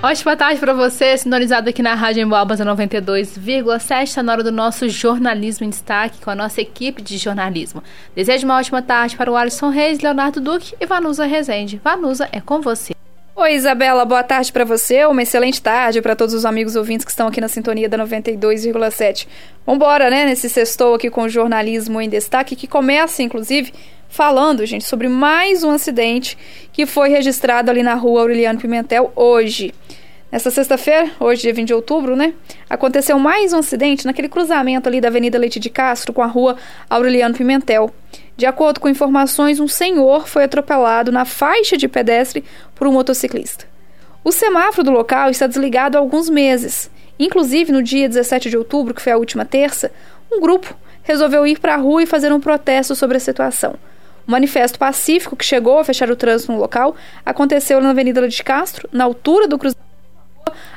Ótima tarde para você, sintonizado aqui na Rádio Emboabas 92,7, está na hora do nosso jornalismo em destaque com a nossa equipe de jornalismo. Desejo uma ótima tarde para o Alisson Reis, Leonardo Duque e Vanusa Rezende. Vanusa, é com você. Oi, Isabela, boa tarde para você, uma excelente tarde para todos os amigos ouvintes que estão aqui na sintonia da 92,7. Vambora, né, nesse sextou aqui com o jornalismo em destaque, que começa, inclusive, falando, gente, sobre mais um acidente que foi registrado ali na rua Aureliano Pimentel hoje. Nessa sexta-feira, hoje, dia 20 de outubro, né? Aconteceu mais um acidente naquele cruzamento ali da Avenida Leite de Castro com a rua Aureliano Pimentel. De acordo com informações, um senhor foi atropelado na faixa de pedestre por um motociclista. O semáforo do local está desligado há alguns meses. Inclusive, no dia 17 de outubro, que foi a última terça, um grupo resolveu ir para a rua e fazer um protesto sobre a situação. O manifesto pacífico que chegou a fechar o trânsito no local aconteceu na Avenida de Castro, na altura do cruzamento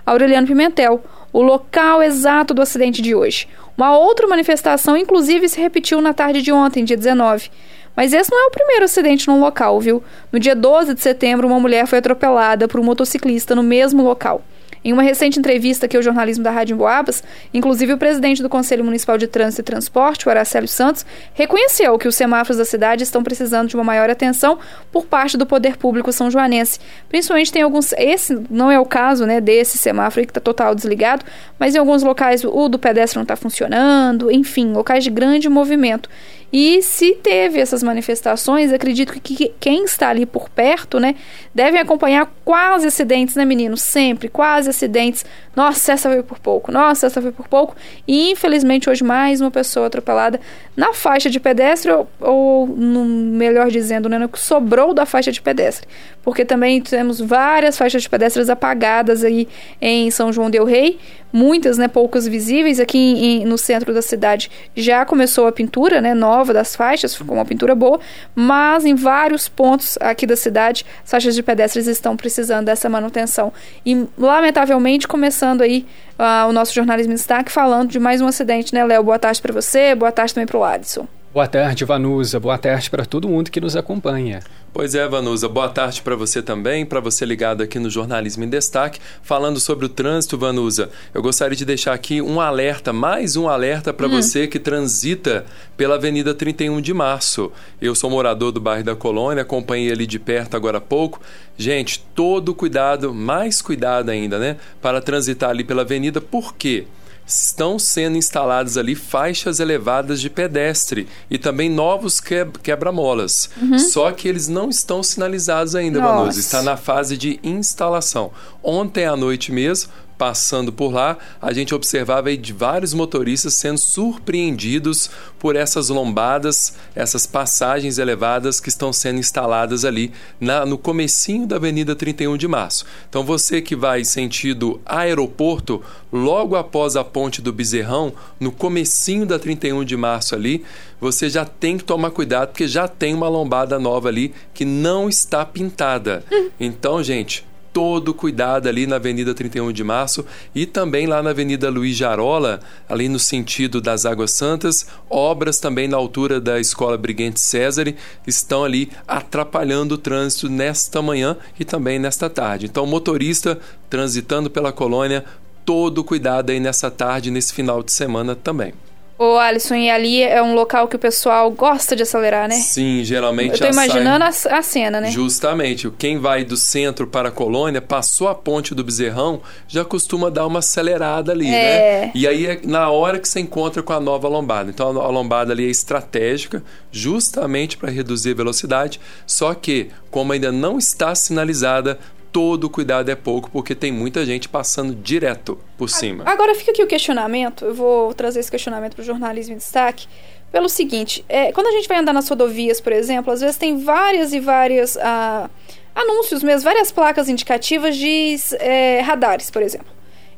Aureliano Pimentel, o local exato do acidente de hoje. Uma outra manifestação, inclusive, se repetiu na tarde de ontem, dia 19. Mas esse não é o primeiro acidente no local, viu? No dia 12 de setembro, uma mulher foi atropelada por um motociclista no mesmo local. Em uma recente entrevista que o jornalismo da Rádio Boabas, inclusive o presidente do Conselho Municipal de Trânsito e Transporte, o Aracélio Santos, reconheceu que os semáforos da cidade estão precisando de uma maior atenção por parte do poder público são joanense. Principalmente tem alguns, esse não é o caso, né, desse semáforo que está total desligado, mas em alguns locais o do pedestre não está funcionando, enfim, locais de grande movimento. E se teve essas manifestações, acredito que quem está ali por perto, né, devem acompanhar quase acidentes, né, meninos? Sempre, quase acidentes. Nossa, essa foi por pouco. Nossa, essa foi por pouco. E infelizmente hoje mais uma pessoa atropelada na faixa de pedestre ou, ou no, melhor dizendo, né, no que sobrou da faixa de pedestre. Porque também temos várias faixas de pedestres apagadas aí em São João del Rei, muitas, né, poucas visíveis. Aqui em, no centro da cidade já começou a pintura, né, nova das faixas, ficou uma pintura boa, mas em vários pontos aqui da cidade, as faixas de pedestres estão precisando dessa manutenção. E, lamentavelmente, começando aí uh, o nosso jornalismo em destaque, falando de mais um acidente, né, Léo? Boa tarde para você, boa tarde também para o Alisson. Boa tarde, Vanusa. Boa tarde para todo mundo que nos acompanha. Pois é, Vanusa. Boa tarde para você também, para você ligado aqui no Jornalismo em Destaque, falando sobre o trânsito, Vanusa. Eu gostaria de deixar aqui um alerta, mais um alerta para hum. você que transita pela Avenida 31 de Março. Eu sou morador do bairro da Colônia, acompanhei ali de perto agora há pouco. Gente, todo cuidado, mais cuidado ainda, né, para transitar ali pela avenida. Por quê? Estão sendo instaladas ali faixas elevadas de pedestre e também novos quebra-molas. Uhum. Só que eles não estão sinalizados ainda, Vanusa. Está na fase de instalação. Ontem à noite mesmo, passando por lá, a gente observava aí de vários motoristas sendo surpreendidos por essas lombadas, essas passagens elevadas que estão sendo instaladas ali na, no comecinho da Avenida 31 de Março. Então você que vai sentido aeroporto, logo após a ponte do Bezerrão, no comecinho da 31 de Março ali, você já tem que tomar cuidado porque já tem uma lombada nova ali que não está pintada. Hum. Então, gente, todo cuidado ali na Avenida 31 de Março e também lá na Avenida Luiz Jarola, ali no sentido das Águas Santas, obras também na altura da Escola Briguente César estão ali atrapalhando o trânsito nesta manhã e também nesta tarde. Então, motorista transitando pela colônia, todo cuidado aí nessa tarde, nesse final de semana também. Ô, Alisson, e ali é um local que o pessoal gosta de acelerar, né? Sim, geralmente. Eu tô imaginando a, a, cena, né? Justamente. Quem vai do centro para a colônia, passou a ponte do Bezerrão, já costuma dar uma acelerada ali, é. né? E aí é na hora que você encontra com a nova lombada. Então a lombada ali é estratégica, justamente para reduzir a velocidade, só que, como ainda não está sinalizada, todo cuidado é pouco, porque tem muita gente passando direto por cima. Agora fica aqui o questionamento, eu vou trazer esse questionamento para o jornalismo em destaque, pelo seguinte, é, quando a gente vai andar nas rodovias, por exemplo, às vezes tem várias e várias ah, anúncios mesmo, várias placas indicativas de é, radares, por exemplo.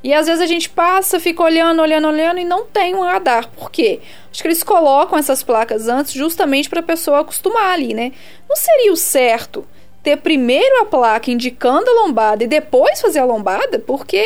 E às vezes a gente passa, fica olhando, olhando, olhando e não tem um radar. Por quê? Acho que eles colocam essas placas antes justamente para a pessoa acostumar ali, né? Não seria o certo ter primeiro a placa indicando a lombada e depois fazer a lombada, porque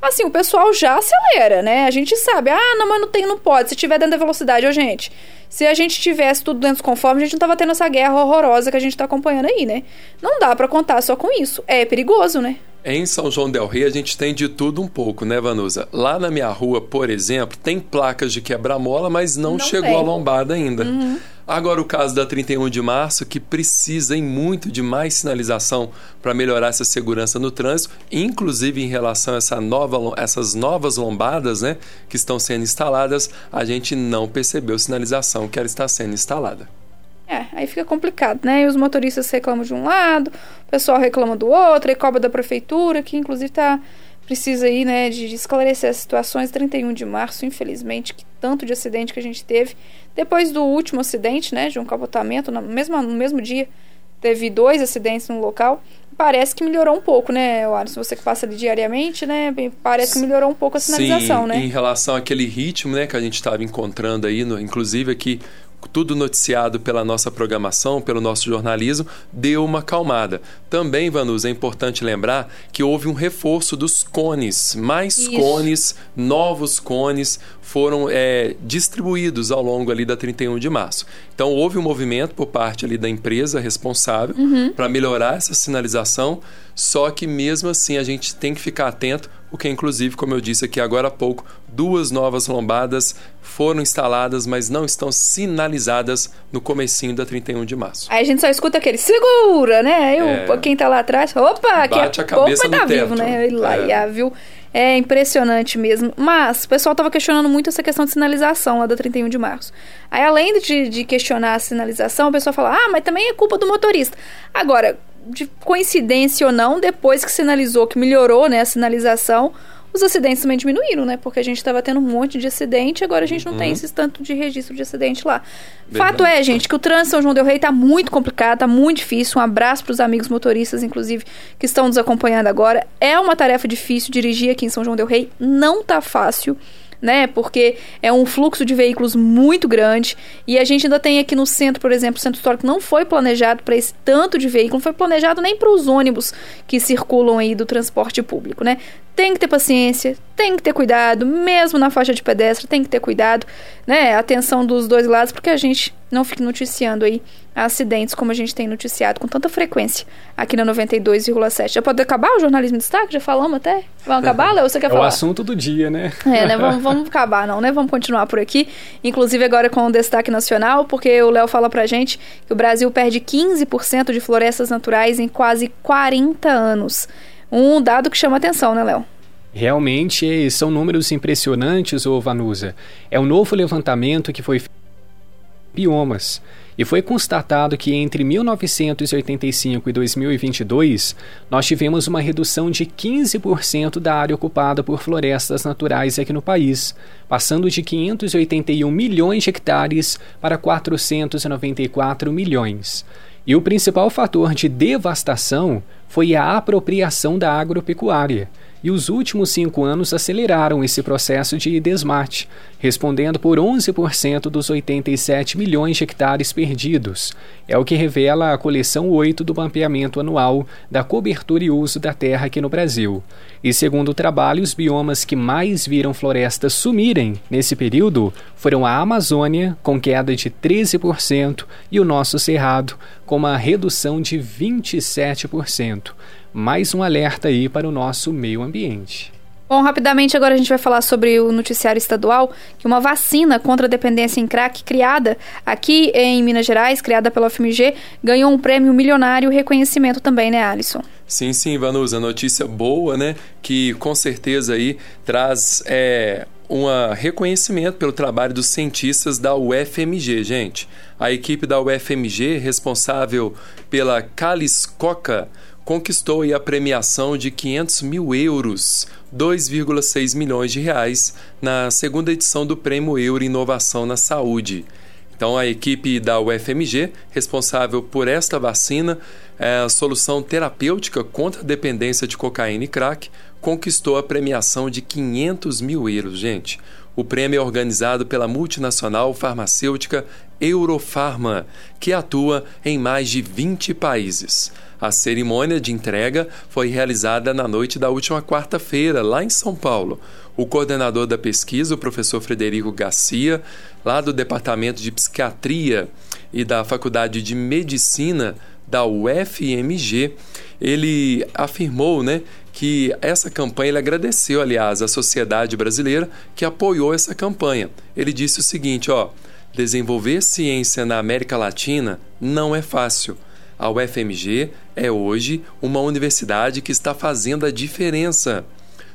assim, o pessoal já acelera, né? A gente sabe, ah, não, mas não tem, não pode. Se tiver dentro da velocidade, ó, gente. Se a gente tivesse tudo dentro dos conformes, a gente não tava tendo essa guerra horrorosa que a gente tá acompanhando aí, né? Não dá para contar só com isso. É perigoso, né? Em São João del Rei a gente tem de tudo um pouco, né, Vanusa? Lá na minha rua, por exemplo, tem placas de quebra-mola, mas não, não chegou tem. a lombada ainda. Uhum. Agora o caso da 31 de março, que precisa em muito de mais sinalização para melhorar essa segurança no trânsito, inclusive em relação a essa nova, essas novas lombadas né, que estão sendo instaladas, a gente não percebeu sinalização que ela está sendo instalada. É, aí fica complicado, né? E os motoristas reclamam de um lado, o pessoal reclama do outro, e cobra da prefeitura, que inclusive tá precisa aí, né, de, esclarecer as situações. 31 de março, infelizmente, que tanto de acidente que a gente teve. Depois do último acidente, né, de um capotamento, no mesmo, no mesmo dia, teve dois acidentes no local. Parece que melhorou um pouco, né, Alisson? Você que passa ali diariamente, né? Parece que melhorou um pouco a sinalização, Sim, né? Em relação àquele ritmo, né, que a gente estava encontrando aí, no, inclusive aqui tudo noticiado pela nossa programação, pelo nosso jornalismo, deu uma calmada. Também, Vanus, é importante lembrar que houve um reforço dos cones. Mais Isso. cones, novos cones foram é, distribuídos ao longo ali da 31 de março. Então, houve um movimento por parte ali da empresa responsável uhum. para melhorar essa sinalização, só que mesmo assim a gente tem que ficar atento, porque inclusive, como eu disse aqui agora há pouco, duas novas lombadas foram instaladas, mas não estão sinalizadas no comecinho da 31 de março. Aí a gente só escuta aquele segura, né? Aí é. quem tá lá atrás, opa, Bate a cabeça opa, tá teto. vivo, né? Lá, é. viu? É impressionante mesmo. Mas o pessoal estava questionando muito essa questão de sinalização lá da 31 de março. Aí, além de, de questionar a sinalização, o pessoal fala: ah, mas também é culpa do motorista. Agora, de coincidência ou não, depois que sinalizou que melhorou né, a sinalização, os acidentes também diminuíram, né? Porque a gente estava tendo um monte de acidente, agora a gente não uhum. tem esse tanto de registro de acidente lá. Verdade. Fato é, gente, que o trânsito São João del Rei está muito complicado, está muito difícil. Um abraço para os amigos motoristas, inclusive, que estão nos acompanhando agora. É uma tarefa difícil dirigir aqui em São João del Rei, não tá fácil né? Porque é um fluxo de veículos muito grande e a gente ainda tem aqui no centro, por exemplo, o centro histórico não foi planejado para esse tanto de veículo, não foi planejado nem para os ônibus que circulam aí do transporte público, né? Tem que ter paciência, tem que ter cuidado, mesmo na faixa de pedestre, tem que ter cuidado, né? Atenção dos dois lados, porque a gente não fique noticiando aí acidentes como a gente tem noticiado com tanta frequência aqui na 92,7. Já pode acabar o jornalismo de destaque? Já falamos até? Vamos acabar, Léo? Você quer é falar? É o assunto do dia, né? É, né? Vamos, vamos acabar, não, né? Vamos continuar por aqui. Inclusive agora com o destaque nacional, porque o Léo fala pra gente que o Brasil perde 15% de florestas naturais em quase 40 anos. Um dado que chama atenção, né, Léo? Realmente são números impressionantes, ô Vanusa. É um novo levantamento que foi feito biomas e foi constatado que entre 1985 e 2022 nós tivemos uma redução de 15% da área ocupada por florestas naturais aqui no país, passando de 581 milhões de hectares para 494 milhões. E o principal fator de devastação foi a apropriação da agropecuária e os últimos cinco anos aceleraram esse processo de desmate, respondendo por 11% dos 87 milhões de hectares perdidos. É o que revela a coleção 8 do mapeamento anual da cobertura e uso da terra aqui no Brasil. E segundo o trabalho, os biomas que mais viram florestas sumirem nesse período foram a Amazônia, com queda de 13%, e o nosso Cerrado, com uma redução de 27% mais um alerta aí para o nosso meio ambiente. Bom, rapidamente agora a gente vai falar sobre o noticiário estadual, que uma vacina contra a dependência em crack criada aqui em Minas Gerais, criada pela FMG, ganhou um prêmio milionário e reconhecimento também, né, Alisson? Sim, sim, Vanusa, notícia boa, né, que com certeza aí traz é, um reconhecimento pelo trabalho dos cientistas da UFMG, gente. A equipe da UFMG, responsável pela Caliscoca, conquistou a premiação de 500 mil euros, 2,6 milhões de reais, na segunda edição do Prêmio Euro Inovação na Saúde. Então, a equipe da UFMG, responsável por esta vacina, é, a solução terapêutica contra a dependência de cocaína e crack, conquistou a premiação de 500 mil euros, gente. O prêmio é organizado pela multinacional farmacêutica Eurofarma, que atua em mais de 20 países. A cerimônia de entrega foi realizada na noite da última quarta-feira, lá em São Paulo. O coordenador da pesquisa, o professor Frederico Garcia, lá do Departamento de Psiquiatria e da Faculdade de Medicina da UFMG, ele afirmou, né, que essa campanha ele agradeceu, aliás, à sociedade brasileira que apoiou essa campanha. Ele disse o seguinte, ó: desenvolver ciência na América Latina não é fácil. A UFMG é hoje uma universidade que está fazendo a diferença.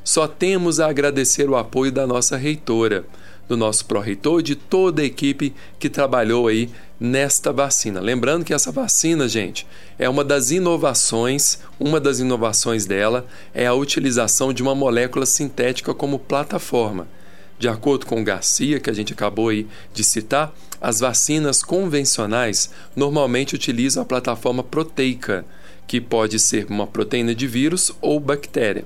Só temos a agradecer o apoio da nossa reitora, do nosso pró-reitor, de toda a equipe que trabalhou aí nesta vacina. Lembrando que essa vacina, gente, é uma das inovações, uma das inovações dela é a utilização de uma molécula sintética como plataforma. De acordo com Garcia, que a gente acabou aí de citar, as vacinas convencionais normalmente utilizam a plataforma proteica, que pode ser uma proteína de vírus ou bactéria.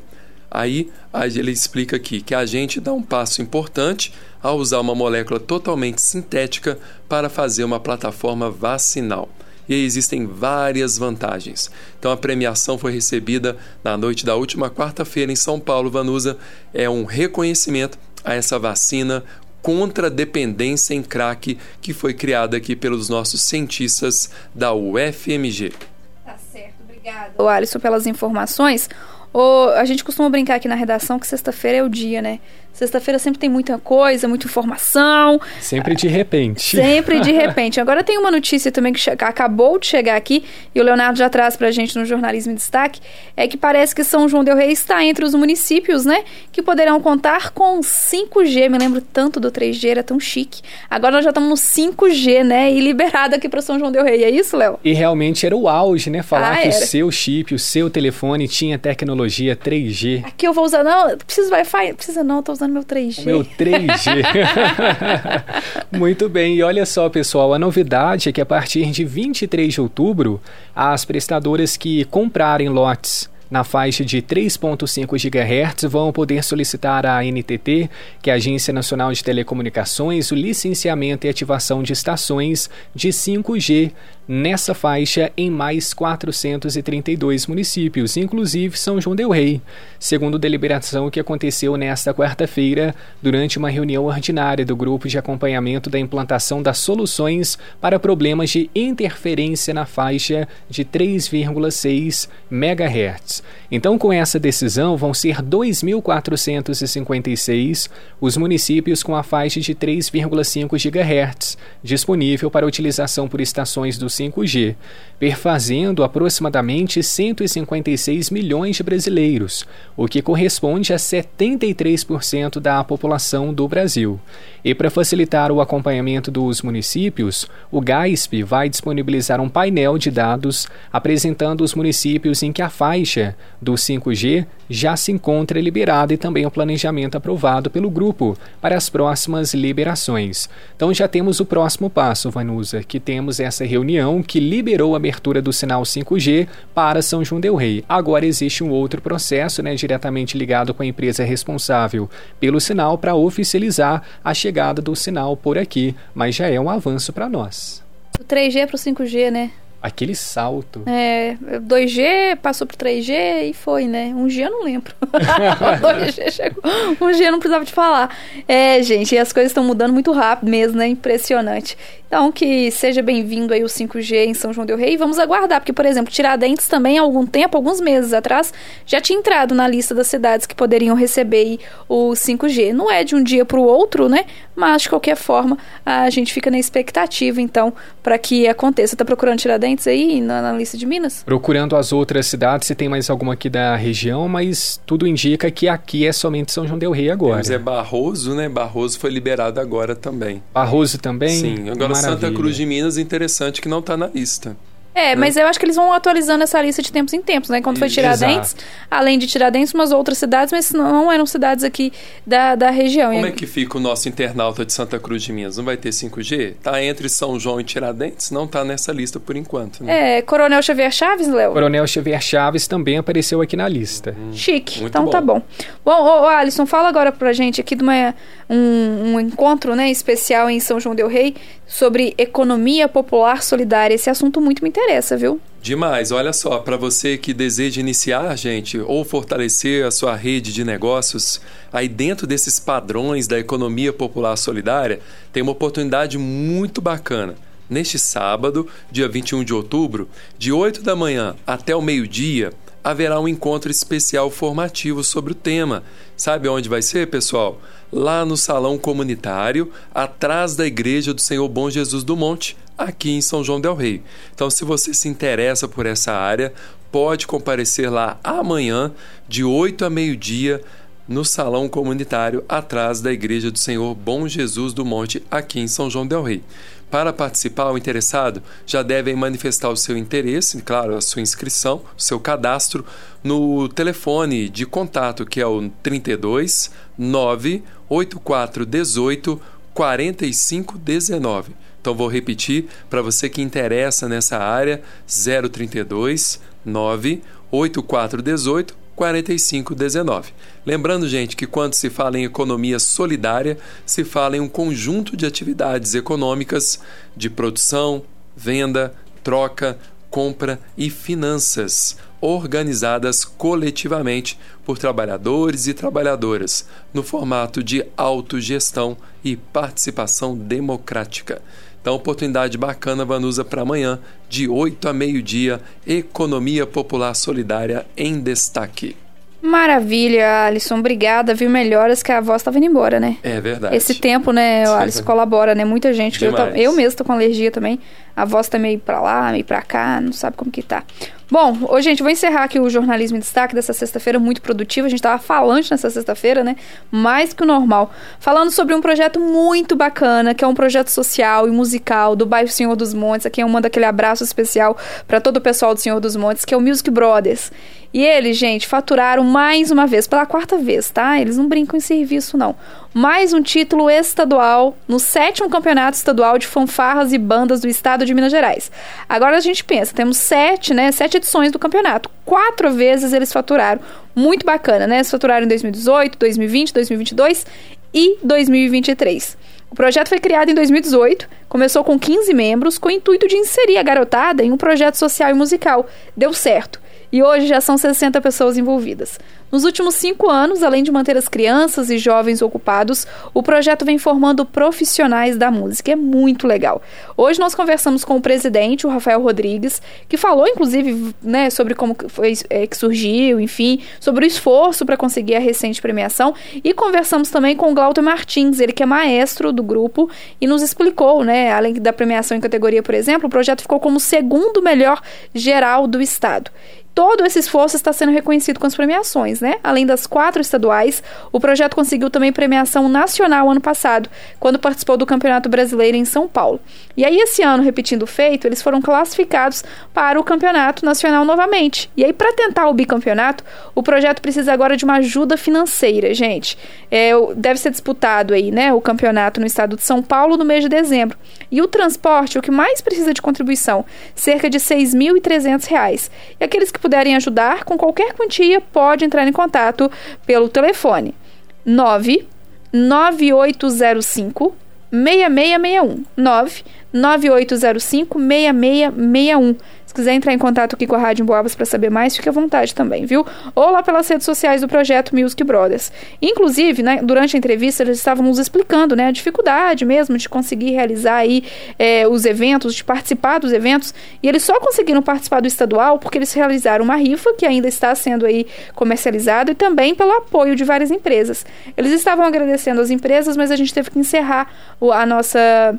Aí ele explica aqui que a gente dá um passo importante ao usar uma molécula totalmente sintética para fazer uma plataforma vacinal. E existem várias vantagens. Então a premiação foi recebida na noite da última quarta-feira em São Paulo, Vanusa. É um reconhecimento a essa vacina contra a dependência em crack que foi criada aqui pelos nossos cientistas da UFMG. Tá certo, obrigada. O Alisson pelas informações. O, a gente costuma brincar aqui na redação que sexta-feira é o dia, né? Sexta-feira sempre tem muita coisa, muita informação. Sempre de repente. Sempre de repente. Agora tem uma notícia também que acabou de chegar aqui, e o Leonardo já traz pra gente no Jornalismo em Destaque, é que parece que São João del Rei está entre os municípios, né? Que poderão contar com 5G. Me lembro tanto do 3G, era tão chique. Agora nós já estamos no 5G, né? E liberado aqui para São João del Rei. É isso, Léo? E realmente era o auge, né? Falar ah, que o seu chip, o seu telefone tinha tecnologia 3G. Aqui eu vou usar. Não, preciso Wi-Fi? Precisa não, tô usando usando meu 3G. Meu 3G. Muito bem. E olha só, pessoal, a novidade é que a partir de 23 de outubro, as prestadoras que comprarem lotes na faixa de 3.5 GHz vão poder solicitar à NTT, que é a Agência Nacional de Telecomunicações, o licenciamento e ativação de estações de 5G nessa faixa em mais 432 municípios, inclusive São João del Rei, segundo deliberação que aconteceu nesta quarta-feira durante uma reunião ordinária do grupo de acompanhamento da implantação das soluções para problemas de interferência na faixa de 3,6 MHz. Então, com essa decisão, vão ser 2.456 os municípios com a faixa de 3,5 GHz disponível para utilização por estações do 5G, perfazendo aproximadamente 156 milhões de brasileiros, o que corresponde a 73% da população do Brasil. E para facilitar o acompanhamento dos municípios, o GASP vai disponibilizar um painel de dados apresentando os municípios em que a faixa do 5G já se encontra liberada e também o planejamento aprovado pelo grupo para as próximas liberações. Então já temos o próximo passo, Vanusa, que temos essa reunião que liberou a abertura do sinal 5G para São João del Rei. Agora existe um outro processo, né, diretamente ligado com a empresa responsável pelo sinal para oficializar a chegada do sinal por aqui, mas já é um avanço para nós. O 3G para o 5G, né? Aquele salto. É, 2G passou pro 3G e foi, né? Um G eu não lembro. 2G chegou. Um G eu não precisava te falar. É, gente, as coisas estão mudando muito rápido mesmo, né? Impressionante. Então, que seja bem-vindo aí o 5G em São João del Rei. E vamos aguardar, porque, por exemplo, Tiradentes também há algum tempo, alguns meses atrás, já tinha entrado na lista das cidades que poderiam receber o 5G. Não é de um dia para o outro, né? Mas, de qualquer forma, a gente fica na expectativa, então, para que aconteça. Tá procurando Tiradentes aí na, na, lista de Minas? Procurando as outras cidades, se tem mais alguma aqui da região, mas tudo indica que aqui é somente São João del Rei agora. Mas é Barroso, né? Barroso foi liberado agora também. Barroso também? Sim, agora Santa Cruz de Minas, interessante que não está na lista. É, né? mas eu acho que eles vão atualizando essa lista de tempos em tempos, né? Quando foi Tiradentes, Exato. além de Tiradentes, umas outras cidades, mas não eram cidades aqui da, da região. Como é que fica o nosso internauta de Santa Cruz de Minas? Não vai ter 5G? Tá entre São João e Tiradentes? Não tá nessa lista por enquanto, né? É, Coronel Xavier Chaves, Léo? Coronel Xavier Chaves também apareceu aqui na lista. Hum, Chique, então tá bom. tá bom. Bom, ô, Alisson, fala agora pra gente aqui de uma, um, um encontro né, especial em São João del Rei sobre economia popular solidária. Esse assunto muito me interessa, viu? Demais. Olha só, para você que deseja iniciar, gente, ou fortalecer a sua rede de negócios, aí dentro desses padrões da economia popular solidária, tem uma oportunidade muito bacana. Neste sábado, dia 21 de outubro, de 8 da manhã até o meio-dia, haverá um encontro especial formativo sobre o tema. Sabe onde vai ser, pessoal? Lá no salão comunitário, atrás da igreja do Senhor Bom Jesus do Monte, aqui em São João del Rei. Então, se você se interessa por essa área, pode comparecer lá amanhã, de 8 a meio-dia, no salão comunitário atrás da Igreja do Senhor Bom Jesus do Monte, aqui em São João del Rei. Para participar, o interessado já deve manifestar o seu interesse, claro, a sua inscrição, o seu cadastro, no telefone de contato que é o 32 98418 4519. Então vou repetir para você que interessa nessa área 032 98418 4519. Lembrando, gente, que quando se fala em economia solidária, se fala em um conjunto de atividades econômicas de produção, venda, troca, compra e finanças, organizadas coletivamente por trabalhadores e trabalhadoras, no formato de autogestão e participação democrática. Então, oportunidade bacana, Vanusa, para amanhã, de 8 a meio-dia, Economia Popular Solidária em destaque. Maravilha, Alisson. Obrigada. Viu melhoras que a voz estava indo embora, né? É verdade. Esse tempo, né, o Alisson colabora, né? Muita gente. Eu, eu mesmo tô com alergia também. A voz tá meio pra lá, meio pra cá, não sabe como que tá. Bom, hoje, gente, vou encerrar aqui o Jornalismo em Destaque dessa sexta-feira muito produtiva. A gente estava falante nessa sexta-feira, né? Mais que o normal. Falando sobre um projeto muito bacana, que é um projeto social e musical do bairro Senhor dos Montes. Aqui eu mando aquele abraço especial para todo o pessoal do Senhor dos Montes, que é o Music Brothers. E eles, gente, faturaram mais uma vez, pela quarta vez, tá? Eles não brincam em serviço, não. Mais um título estadual no sétimo campeonato estadual de fanfarras e bandas do estado de Minas Gerais. Agora a gente pensa, temos sete, né? Sete edições do campeonato. Quatro vezes eles faturaram. Muito bacana, né? Eles faturaram em 2018, 2020, 2022 e 2023. O projeto foi criado em 2018, começou com 15 membros, com o intuito de inserir a garotada em um projeto social e musical. Deu certo e hoje já são 60 pessoas envolvidas. Nos últimos cinco anos, além de manter as crianças e jovens ocupados, o projeto vem formando profissionais da música. É muito legal. Hoje nós conversamos com o presidente, o Rafael Rodrigues, que falou, inclusive, né, sobre como foi é, que surgiu, enfim, sobre o esforço para conseguir a recente premiação. E conversamos também com o Glauter Martins, ele que é maestro do grupo, e nos explicou, né, além da premiação em categoria, por exemplo, o projeto ficou como segundo melhor geral do estado todo esse esforço está sendo reconhecido com as premiações, né? Além das quatro estaduais, o projeto conseguiu também premiação nacional ano passado, quando participou do Campeonato Brasileiro em São Paulo. E aí, esse ano, repetindo o feito, eles foram classificados para o Campeonato Nacional novamente. E aí, para tentar o bicampeonato, o projeto precisa agora de uma ajuda financeira, gente. É, deve ser disputado aí, né, o campeonato no estado de São Paulo no mês de dezembro. E o transporte, o que mais precisa de contribuição, cerca de R$ 6.300. E aqueles que puderem ajudar com qualquer quantia, pode entrar em contato pelo telefone 99805 6661 99805 6661 se quiser entrar em contato aqui com a Rádio Boabas para saber mais, fique à vontade também, viu? Ou lá pelas redes sociais do projeto Music Brothers. Inclusive, né, durante a entrevista, eles estavam nos explicando né, a dificuldade mesmo de conseguir realizar aí é, os eventos, de participar dos eventos. E eles só conseguiram participar do estadual porque eles realizaram uma rifa que ainda está sendo aí comercializada e também pelo apoio de várias empresas. Eles estavam agradecendo as empresas, mas a gente teve que encerrar a nossa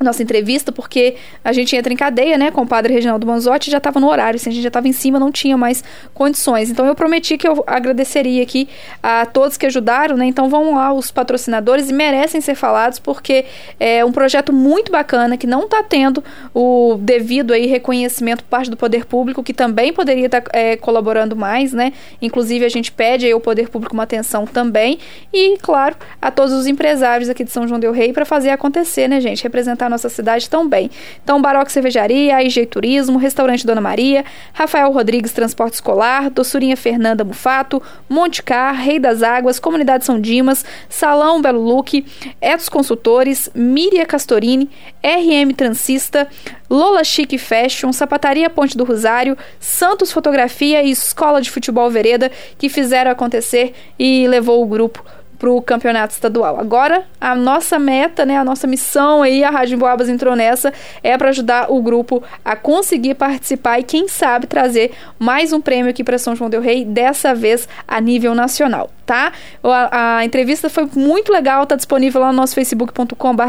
nossa entrevista, porque a gente entra em cadeia, né, com o padre Reginaldo Manzotti, já estava no horário, assim, a gente já estava em cima, não tinha mais condições. Então eu prometi que eu agradeceria aqui a todos que ajudaram, né? Então vão lá os patrocinadores e merecem ser falados porque é um projeto muito bacana que não está tendo o devido aí reconhecimento por parte do poder público, que também poderia estar tá, é, colaborando mais, né? Inclusive a gente pede aí ao poder público uma atenção também e, claro, a todos os empresários aqui de São João del Rei para fazer acontecer, né, gente? Representar nossa cidade tão bem. Então, Baroque Cervejaria, AIG Turismo, Restaurante Dona Maria, Rafael Rodrigues Transporte Escolar, Doçurinha Fernanda Mufato, Monte Car, Rei das Águas, Comunidade São Dimas, Salão Belo Look, Etos Consultores, Miria Castorini, RM Transista, Lola Chique Fashion, Sapataria Ponte do Rosário, Santos Fotografia e Escola de Futebol Vereda que fizeram acontecer e levou o grupo para o campeonato estadual. Agora, a nossa meta, né, a nossa missão aí, a Rádio Boabas entrou nessa, é para ajudar o grupo a conseguir participar e, quem sabe, trazer mais um prêmio aqui para São João Del Rei, dessa vez a nível nacional, tá? A, a entrevista foi muito legal, tá disponível lá no nosso facebook.com.br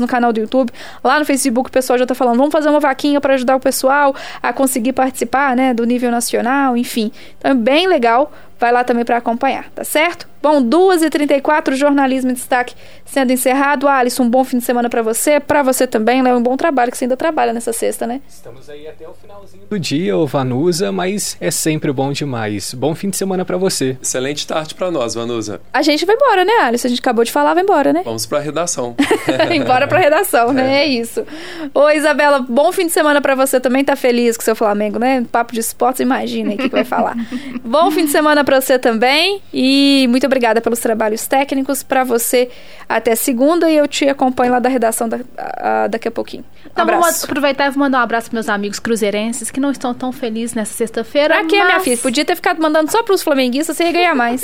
no canal do YouTube. Lá no Facebook o pessoal já tá falando, vamos fazer uma vaquinha para ajudar o pessoal a conseguir participar, né, do nível nacional, enfim. Então é bem legal vai lá também para acompanhar, tá certo? Bom, 2h34, jornalismo em destaque sendo encerrado. Alisson, um bom fim de semana para você, para você também, Léo, um bom trabalho, que você ainda trabalha nessa sexta, né? Estamos aí até o finalzinho do dia, ô Vanusa, mas é sempre bom demais. Bom fim de semana para você. Excelente tarde para nós, Vanusa. A gente vai embora, né, Alisson? A gente acabou de falar, vai embora, né? Vamos para redação. embora para redação, né? É. é isso. Ô, Isabela, bom fim de semana para você também, tá feliz com o seu Flamengo, né? Papo de esportes, imagina aí o que, que vai falar. bom fim de semana para você também e muito obrigada pelos trabalhos técnicos. Para você, até segunda e eu te acompanho lá da redação da, a, daqui a pouquinho. Um então abraço. vamos aproveitar e mandar um abraço para meus amigos cruzeirenses que não estão tão felizes nessa sexta-feira. Aqui mas... é minha filha. Podia ter ficado mandando só para os flamenguistas, você ia ganhar mais.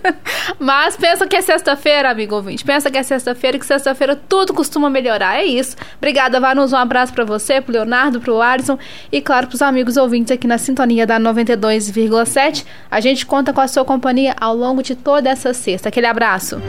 mas pensa que é sexta-feira, amigo ouvinte. Pensa que é sexta-feira e que sexta-feira tudo costuma melhorar. É isso. Obrigada, Vanus. Um abraço para você, pro Leonardo, pro Alisson e, claro, para os amigos ouvintes aqui na sintonia da 92,7. A gente conta com a sua companhia ao longo de toda essa sexta. Aquele abraço.